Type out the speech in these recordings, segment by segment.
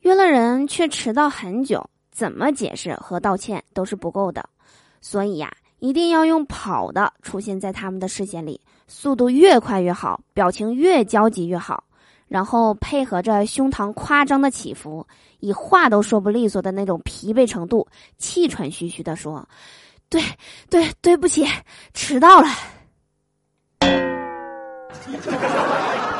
约了人却迟到很久，怎么解释和道歉都是不够的。所以呀，一定要用跑的出现在他们的视线里，速度越快越好，表情越焦急越好。然后配合着胸膛夸张的起伏，以话都说不利索的那种疲惫程度，气喘吁吁的说：“对，对，对不起，迟到了。”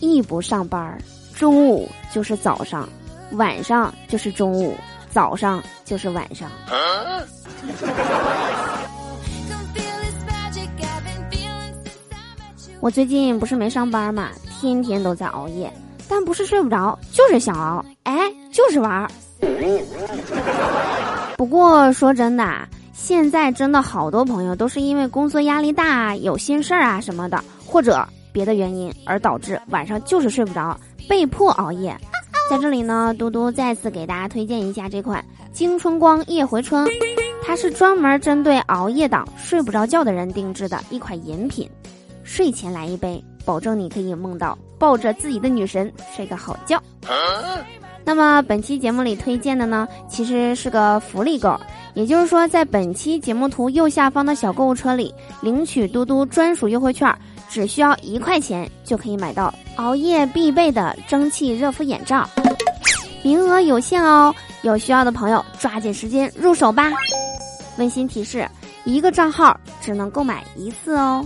一不上班，中午就是早上，晚上就是中午，早上就是晚上。我最近不是没上班嘛，天天都在熬夜，但不是睡不着，就是想熬，哎，就是玩儿。不过说真的，现在真的好多朋友都是因为工作压力大、有心事儿啊什么的，或者。别的原因而导致晚上就是睡不着，被迫熬夜。在这里呢，嘟嘟再次给大家推荐一下这款金春光夜回春，它是专门针对熬夜党睡不着觉的人定制的一款饮品。睡前来一杯，保证你可以梦到抱着自己的女神睡个好觉。那么本期节目里推荐的呢，其实是个福利购，也就是说，在本期节目图右下方的小购物车里领取嘟嘟专属优惠券。只需要一块钱就可以买到熬夜必备的蒸汽热敷眼罩，名额有限哦，有需要的朋友抓紧时间入手吧。温馨提示：一个账号只能购买一次哦。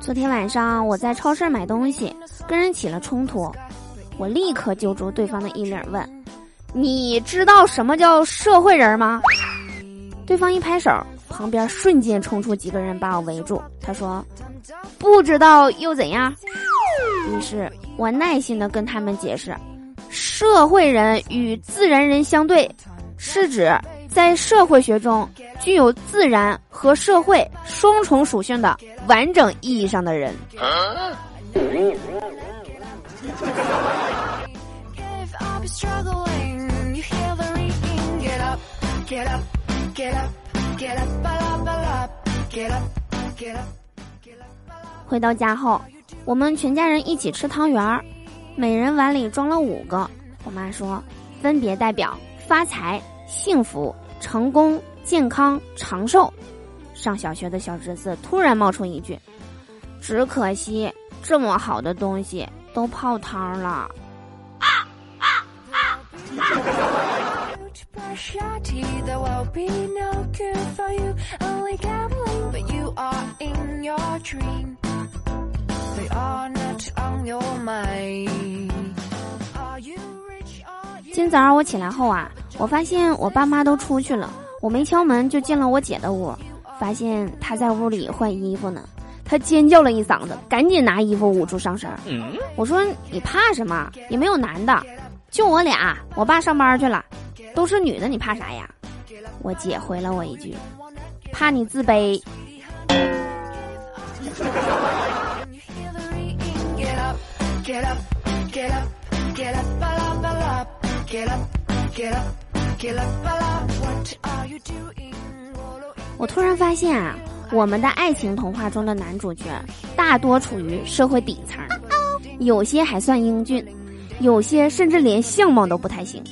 昨天晚上我在超市买东西，跟人起了冲突，我立刻揪住对方的衣领问：“你知道什么叫社会人吗？”对方一拍手，旁边瞬间冲出几个人把我围住。他说：“不知道又怎样？”于是我耐心的跟他们解释：“社会人与自然人相对，是指。”在社会学中，具有自然和社会双重属性的完整意义上的人。回到家后，我们全家人一起吃汤圆儿，每人碗里装了五个。我妈说，分别代表发财、幸福。成功、健康、长寿。上小学的小侄子突然冒出一句：“只可惜这么好的东西都泡汤了。”今早上我起来后啊。我发现我爸妈都出去了，我没敲门就进了我姐的屋，发现她在屋里换衣服呢。她尖叫了一嗓子，赶紧拿衣服捂住上身。我说：“你怕什么？也没有男的，就我俩。我爸上班去了，都是女的，你怕啥呀？”我姐回了我一句：“怕你自卑。”我突然发现啊，我们的爱情童话中的男主角大多处于社会底层，有些还算英俊，有些甚至连相貌都不太行。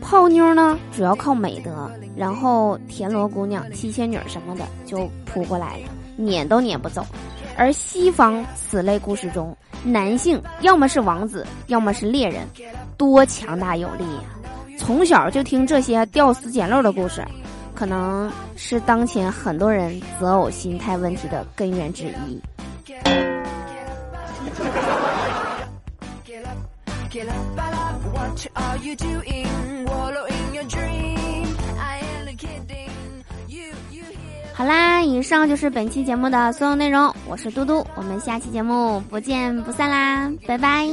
泡妞呢，主要靠美德，然后田螺姑娘、七仙女什么的就扑过来了。撵都撵不走。而西方此类故事中，男性要么是王子，要么是猎人，多强大有力呀！从小就听这些吊死捡漏的故事，可能是当前很多人择偶心态问题的根源之一。好啦，以上就是本期节目的所有内容。我是嘟嘟，我们下期节目不见不散啦，拜拜。